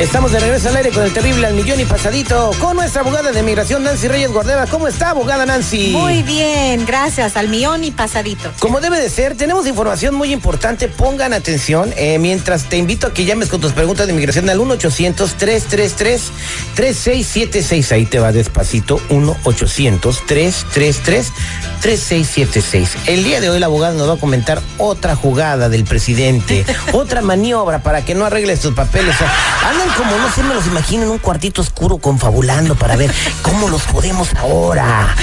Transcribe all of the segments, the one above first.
Estamos de regreso al aire con el terrible al millón y pasadito con nuestra abogada de migración Nancy Reyes Guardeva. ¿Cómo está, abogada Nancy? Muy bien, gracias, al millón y pasadito. Como debe de ser, tenemos información muy importante. Pongan atención. eh, mientras te invito a que llames con tus preguntas de migración al 1-800-333-3676. Ahí te va despacito. 1-800-333-3676. El día de hoy la abogada nos va a comentar otra jugada del presidente, otra maniobra para que no arregles tus papeles. O sea, andan como, no sé, me los imagino en un cuartito oscuro confabulando para ver cómo los podemos ahora.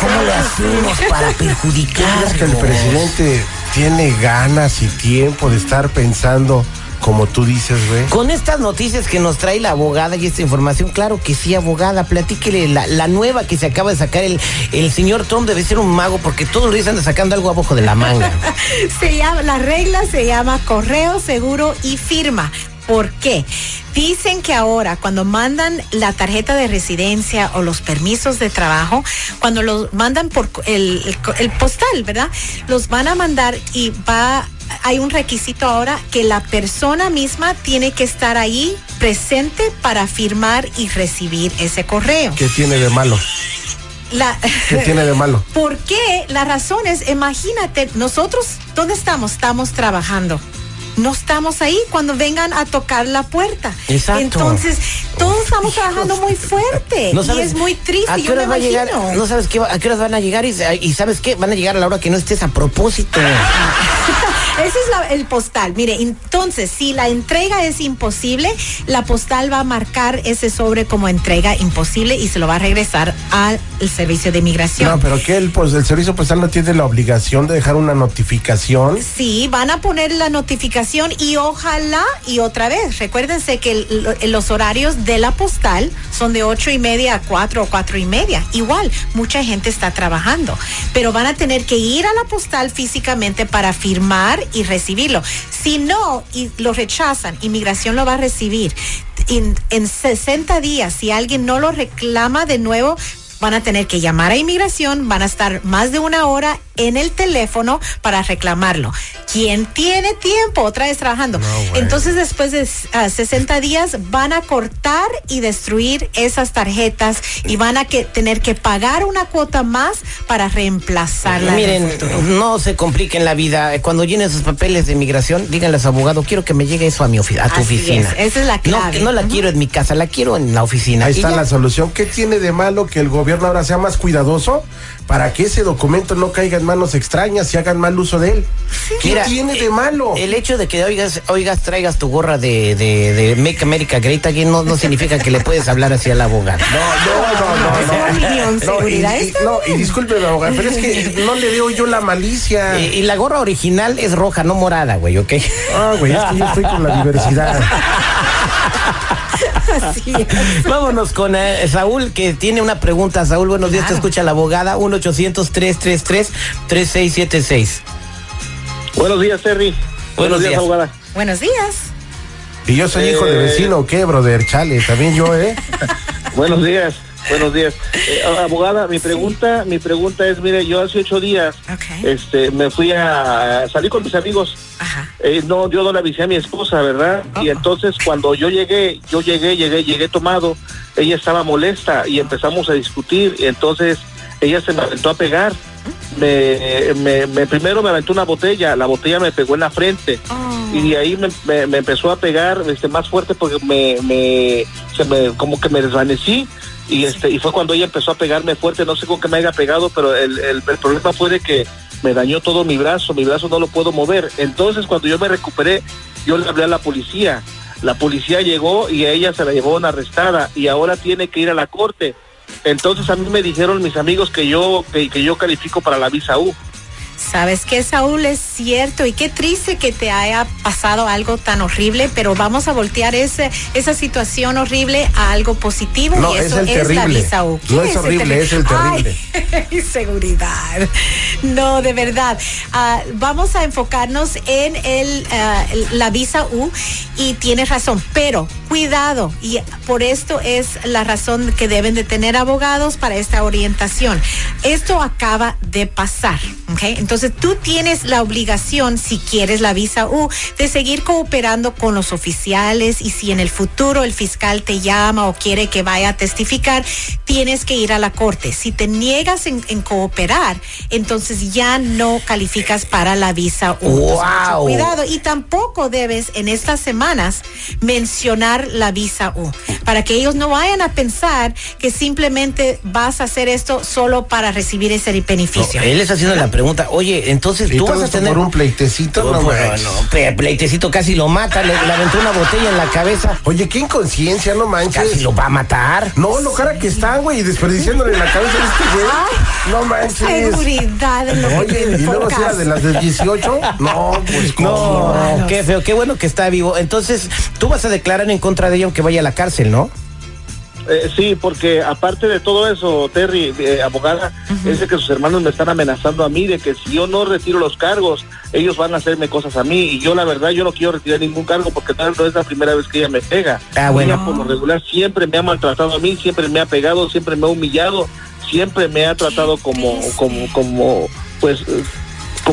¿Cómo le hacemos para perjudicar? ¿Crees que el presidente tiene ganas y tiempo de estar pensando como tú dices, güey? Con estas noticias que nos trae la abogada y esta información, claro que sí, abogada, platíquele la, la nueva que se acaba de sacar. El, el señor Trump debe ser un mago porque todos los días anda sacando algo abajo de la manga. Se llama, la regla se llama correo seguro y firma. ¿Por qué? Dicen que ahora cuando mandan la tarjeta de residencia o los permisos de trabajo, cuando los mandan por el, el- el postal, ¿verdad? Los van a mandar y va, hay un requisito ahora que la persona misma tiene que estar ahí presente para firmar y recibir ese correo. ¿Qué tiene de malo? La, ¿Qué tiene de malo? ¿Por qué? La razón es, imagínate, nosotros, ¿dónde estamos? Estamos trabajando. No estamos ahí cuando vengan a tocar la puerta. Exacto. Entonces, todos estamos trabajando muy fuerte. No y es muy triste. ¿A qué yo me horas va a llegar? imagino. No sabes qué, a qué horas van a llegar y, y sabes qué, van a llegar a la hora que no estés a propósito. Ese es la- el postal. Mire, entonces, si la entrega es imposible, la postal va a marcar ese sobre como entrega imposible y se lo va a regresar al servicio de migración. No, pero que el, pues, el servicio postal no tiene la obligación de dejar una notificación. Sí, van a poner la notificación y ojalá y otra vez, recuérdense que los horarios de la postal son de ocho y media a cuatro o cuatro y media. Igual, mucha gente está trabajando, pero van a tener que ir a la postal físicamente para firmar y recibirlo. Si no, y lo rechazan, inmigración lo va a recibir. En, en 60 días, si alguien no lo reclama de nuevo, van a tener que llamar a inmigración, van a estar más de una hora en el teléfono para reclamarlo. ¿Quién tiene tiempo? Otra vez trabajando. Entonces, después de ah, 60 días, van a cortar y destruir esas tarjetas y van a que, tener que pagar una cuota más para reemplazarla. Miren, no se compliquen la vida. Cuando llenen sus papeles de migración, díganle a su abogado, quiero que me llegue eso a mi oficina, a tu Así oficina. es, esa es la No, clave. que no la quiero en mi casa, la quiero en la oficina. Ahí está ya. la solución. ¿Qué tiene de malo que el gobierno ahora sea más cuidadoso para que ese documento no caiga en manos extrañas y hagan mal uso de él? ¿Qué Mira, tiene de malo? El hecho de que oigas, oigas, traigas tu gorra de, de, de Make America Great Again no, no significa que le puedes hablar así al abogado. No, no, no, no. Opinión, No, y, y- no, y discúlpeme, abogado, pero es que no le veo yo la malicia. Eh, y la gorra original es roja, no morada, güey, ¿ok? Ah, güey, es que yo estoy con la diversidad. Así es. Vámonos con eh, Saúl, que tiene una pregunta. Saúl, buenos días, te escucha la abogada, 1-800-333-3676. Buenos días, Terry. Buenos días. abogada. Buenos días. Y yo soy hijo de Eh. vecino, ¿o ¿qué, brother? Chale, también yo, ¿eh? Buenos días. Buenos días. Eh, abogada, mi pregunta, mi pregunta es, mire, yo hace ocho días, este, me fui a, salir con mis amigos. Ajá. Eh, no, yo no le avisé a mi esposa, ¿verdad? Y Oh. entonces cuando yo llegué, yo llegué, llegué, llegué tomado, ella estaba molesta y empezamos a discutir. Y entonces ella se me aventó a pegar. Me, me, me- primero me aventó una botella, la botella me pegó en la frente Oh. y de ahí me, empezó a pegar este más fuerte porque me, me se me como que me desvanecí y este y fue cuando ella empezó a pegarme fuerte no sé con qué me haya pegado pero el, el, problema fue de que me dañó todo mi brazo mi brazo no lo puedo mover. Entonces cuando yo me recuperé yo le hablé a la policía. La policía llegó y a ella se la llevó una arrestada y ahora tiene que ir a la corte. Entonces a mí me dijeron mis amigos que yo que, que yo califico para la visa U Sabes que Saúl es cierto y qué triste que te haya pasado algo tan horrible, pero vamos a voltear ese, esa situación horrible a algo positivo No, y es eso el es, la terrible. visa U. ¿Qué No es horrible, es el terrible. Ay, inseguridad. No, de verdad. Ah, vamos a enfocarnos en el, ah, la visa U y tienes razón, pero cuidado y por esto es la razón que deben de tener abogados para esta orientación. Esto acaba de pasar, ¿ok? Entonces tú tienes la obligación, si quieres la visa U, de seguir cooperando con los oficiales y si en el futuro el fiscal te llama o quiere que vaya a testificar, tienes que ir a la corte. Si te niegas en, en cooperar, entonces ya no calificas para la visa U. Entonces, Wow. Cuidado y tampoco debes en estas semanas mencionar la visa U para que ellos no vayan a pensar que simplemente vas a hacer esto solo para recibir ese No, beneficio. él está haciendo la pregunta, oye, entonces tú vas a tener... por un pleitecito, no, No, no, pe- pleitecito casi lo mata, le, le aventó una botella en la cabeza, Oye, qué inconsciencia, no manches. casi lo va a matar. No, lo cara que están, güey, y desperdiciándole la cabeza a este güey. No manches. Seguridad en lo que Oye, y luego si era enfocas. de las de 18. No, pues cómo. No, qué feo, qué bueno que está vivo. Entonces, tú vas a declarar en contra de ella aunque vaya a la cárcel, ¿no? Eh, sí, porque aparte de todo eso, Terry, eh, abogada, es de que sus hermanos me están amenazando a mí de que si yo no retiro los cargos, ellos van a hacerme cosas a mí. Y yo, la verdad, yo no quiero retirar ningún cargo porque no no es la primera vez que ella me pega. Ah, bueno. Ella, por lo regular, siempre me ha maltratado a mí, siempre me ha pegado, siempre me ha humillado, siempre me ha tratado como, como, como, pues, eh,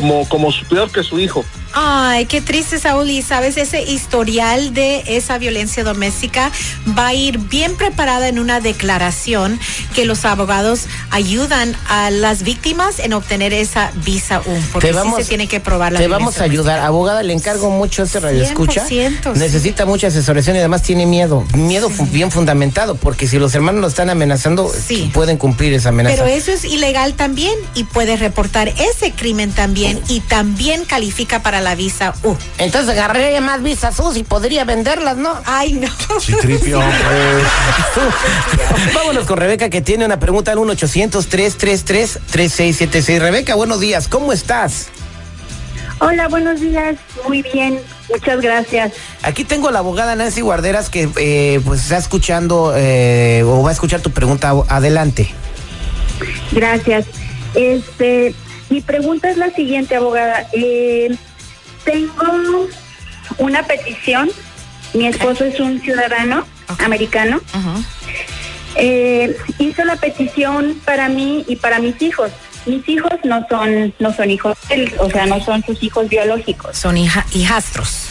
como, como peor que su hijo. Ay, qué triste, Saúl. Y sabes, ese historial de esa violencia doméstica va a ir bien preparada en una declaración que los abogados ayudan a las víctimas en obtener esa visa U. Porque sí se tiene que probar la Te vamos a ayudar. Abogada, le encargo mucho este radio escucha. 100%, sí. Necesita mucha asesoración y además tiene miedo. Miedo bien fundamentado, porque si los hermanos lo están amenazando, Sí. pueden cumplir esa amenaza. Pero eso es ilegal también y puede reportar ese crimen también y también califica para la visa U. Entonces agarraría más visas sus y podría venderlas, ¿no? Ay, no. Sí, tripio, pues. Vámonos con Rebeca que tiene una pregunta al 1-800-333-3676. Rebeca, buenos días, ¿cómo estás? Hola, buenos días. Muy bien, muchas gracias. Aquí tengo a la abogada Nancy Guarderas que eh, pues está escuchando eh, o va a escuchar tu pregunta. Adelante. Gracias. Este, mi pregunta es la siguiente, abogada. Eh, tengo una petición. Mi esposo es un ciudadano americano. Eh, hizo la petición para mí y para mis hijos. Mis hijos no son no son hijos, de él, o sea, no son sus hijos biológicos. Son hija- hijastros.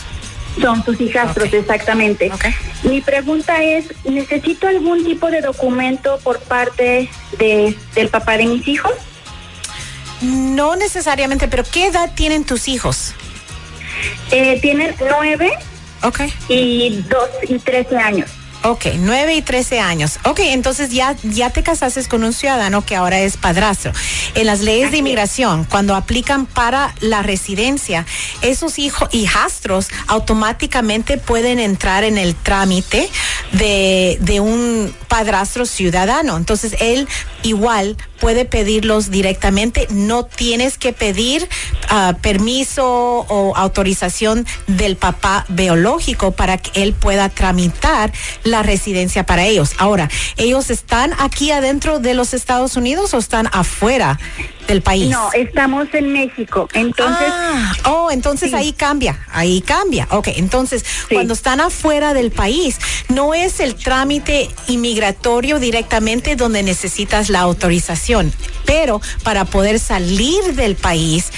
Son sus hijastros, exactamente. Ok. Mi pregunta es, ¿necesito algún tipo de documento por parte de, del papá de mis hijos? No necesariamente, pero ¿qué edad tienen tus hijos? Eh, tienen nueve y dos y trece años. Ok, 9 y 13 años. Ok, entonces ya, ya te casaste con un ciudadano que ahora es padrastro. En las leyes de inmigración, cuando aplican para la residencia, esos hijos hijastros automáticamente pueden entrar en el trámite de, de un padrastro ciudadano. Entonces él igual puede pedirlos directamente. No tienes que pedir ah, permiso o autorización del papá biológico para que él pueda tramitar la residencia para ellos. Ahora, ¿ellos están aquí adentro de los Estados Unidos o están afuera del país? No, estamos en México. Entonces, Ah, oh, entonces Sí. ahí cambia, ahí cambia. Ok, entonces Sí. cuando están afuera del país, no es el trámite inmigratorio directamente donde necesitas la autorización, pero para poder salir del país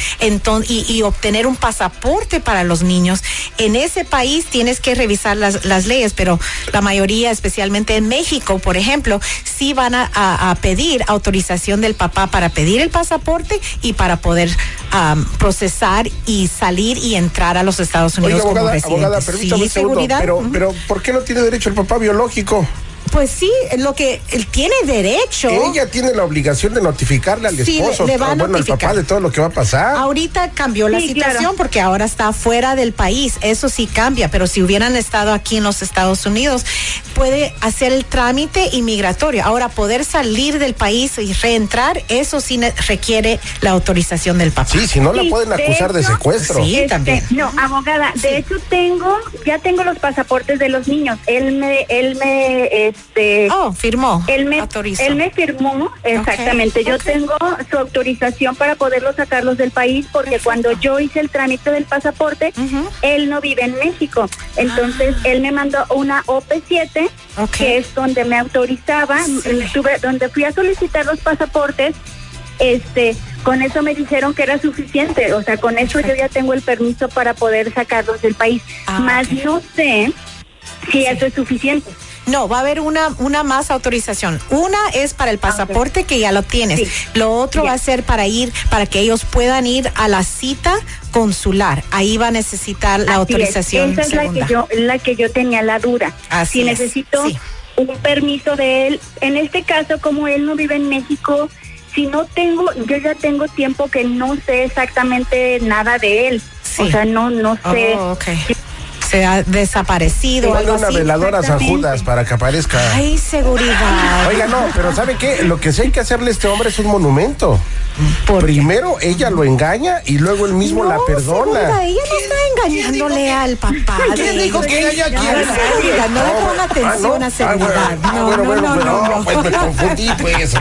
y, y obtener un pasaporte para los niños, en ese país tienes que revisar las, las leyes, pero la mayoría, especialmente en México, por ejemplo, sí van a, a- a pedir autorización del papá para pedir el pasaporte y para poder am, procesar y salir y entrar a los Estados Unidos como abogada, permítame sí, un segundo. seguridad. Pero, pero, ¿por qué no tiene derecho el papá biológico? Pues sí, lo que él tiene derecho. Ella tiene la obligación de notificarle al Sí, esposo, le- le va a bueno, al papá de todo lo que va a pasar. Ahorita cambió la Sí, situación claro. porque ahora está fuera del país. Eso sí cambia, pero si hubieran estado aquí en los Estados Unidos, puede hacer el trámite inmigratorio. Ahora, poder salir del país y reentrar, eso sí ne- requiere la autorización del papá. Sí, si no la Sí, pueden de acusar de hecho, secuestro. Sí, Este, también. No, abogada, de hecho tengo, ya tengo los pasaportes de los niños. Él me, él me, este, Oh, firmó. él me, autorizó. él me firmó, exactamente. Yo tengo su autorización para poderlos sacarlos del país porque cuando yo hice el trámite del pasaporte, él no vive en México. Entonces él me mandó una OP7, Ok. que es donde me autorizaba, estuve, donde fui a solicitar los pasaportes. Este, con eso me dijeron que era suficiente, o sea, con eso yo ya tengo el permiso para poder sacarlos del país. Ah, Más no sé si eso es suficiente. No, va a haber una, una más autorización. Una es para el pasaporte que ya lo tienes. Sí. Lo otro va a ser para ir, para que ellos puedan ir a la cita consular. Ahí va a necesitar la Así es. autorización Esa es la que yo, la que yo tenía la duda. Así si es, necesito sí. un permiso de él, en este caso como él no vive en México, si no tengo, yo ya tengo tiempo que no sé exactamente nada de él. Sí. O sea, no, no sé. Oh. Se ha desaparecido. Algo una así. veladora a. Judas para que aparezca. Ay, seguridad. Oiga, no, pero ¿sabe qué? Lo que sí hay que hacerle a este hombre es un monumento. ¿Por qué? Primero ella lo engaña y luego él mismo la No, perdona. seguridad, ella no está engañándole al papá. ¿Quién de dijo que engañó a No, le ponga Ah, atención no. a seguridad. Ah, No, bueno, no, bueno, no, bueno, no, no. pues me confundí, pues.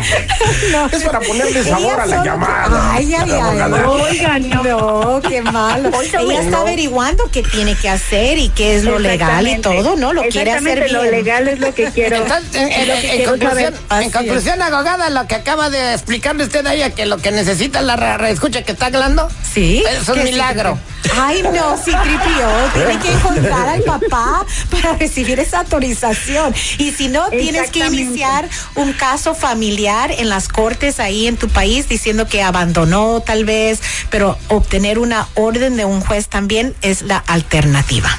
No. Es para ponerle sabor Ella a la solo- llamada. Ay, ay, ay. Abogada. Oiga, no. No, qué malo. Oiga, Ella está no. averiguando qué tiene que hacer y qué es lo legal y todo, ¿no? Lo quiere hacer bien. Lo legal es lo que quiero. Entonces, en, es lo que en- en quiero conclusión, en conclusión, abogada, lo que acaba de explicarle usted a ella, que lo que necesita la escucha que está hablando, Sí. es un ¿Qué milagro. sí? Ay, no, sí, tripio. Tiene que encontrar al papá para recibir esa autorización. Y si no, tienes que iniciar un caso familiar en las cortes ahí en tu país diciendo que abandonó tal vez, pero obtener una orden de un juez también es la alternativa.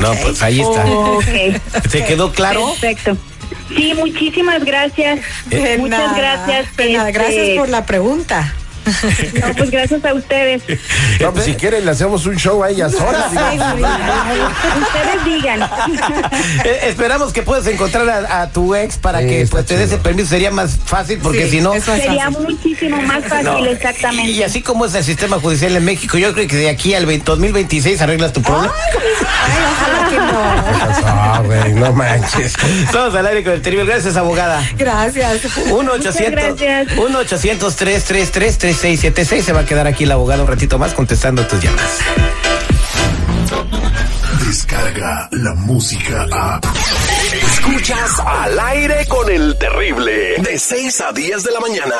No, pues ahí está. Ok. ¿Te quedó claro? Perfecto. Sí, muchísimas gracias. De Muchas nada, gracias. de nada. este, Gracias por la pregunta. No, pues gracias a ustedes. No, pues si quieren le hacemos un show a ella sola. digo. Ustedes digan. Eh, esperamos que puedas encontrar a, a tu ex para Sí, que pues, te dé ese chido. permiso. Sería más fácil porque Sí, si no... es Sería fácil. muchísimo más fácil, no. exactamente. Y así como es el sistema judicial en México, yo creo que de aquí al 20 2026 arreglas tu problema. Ay, no. Ah, güey, no manches. Estamos al aire con el terrible. Gracias, abogada. Gracias. 1 Muchas 800 gracias. 1 800 333 3676 Se va a quedar aquí el abogado un ratito más contestando tus llamadas. Descarga la música a. Escuchas al aire con el terrible. De 6 a 10 de la mañana.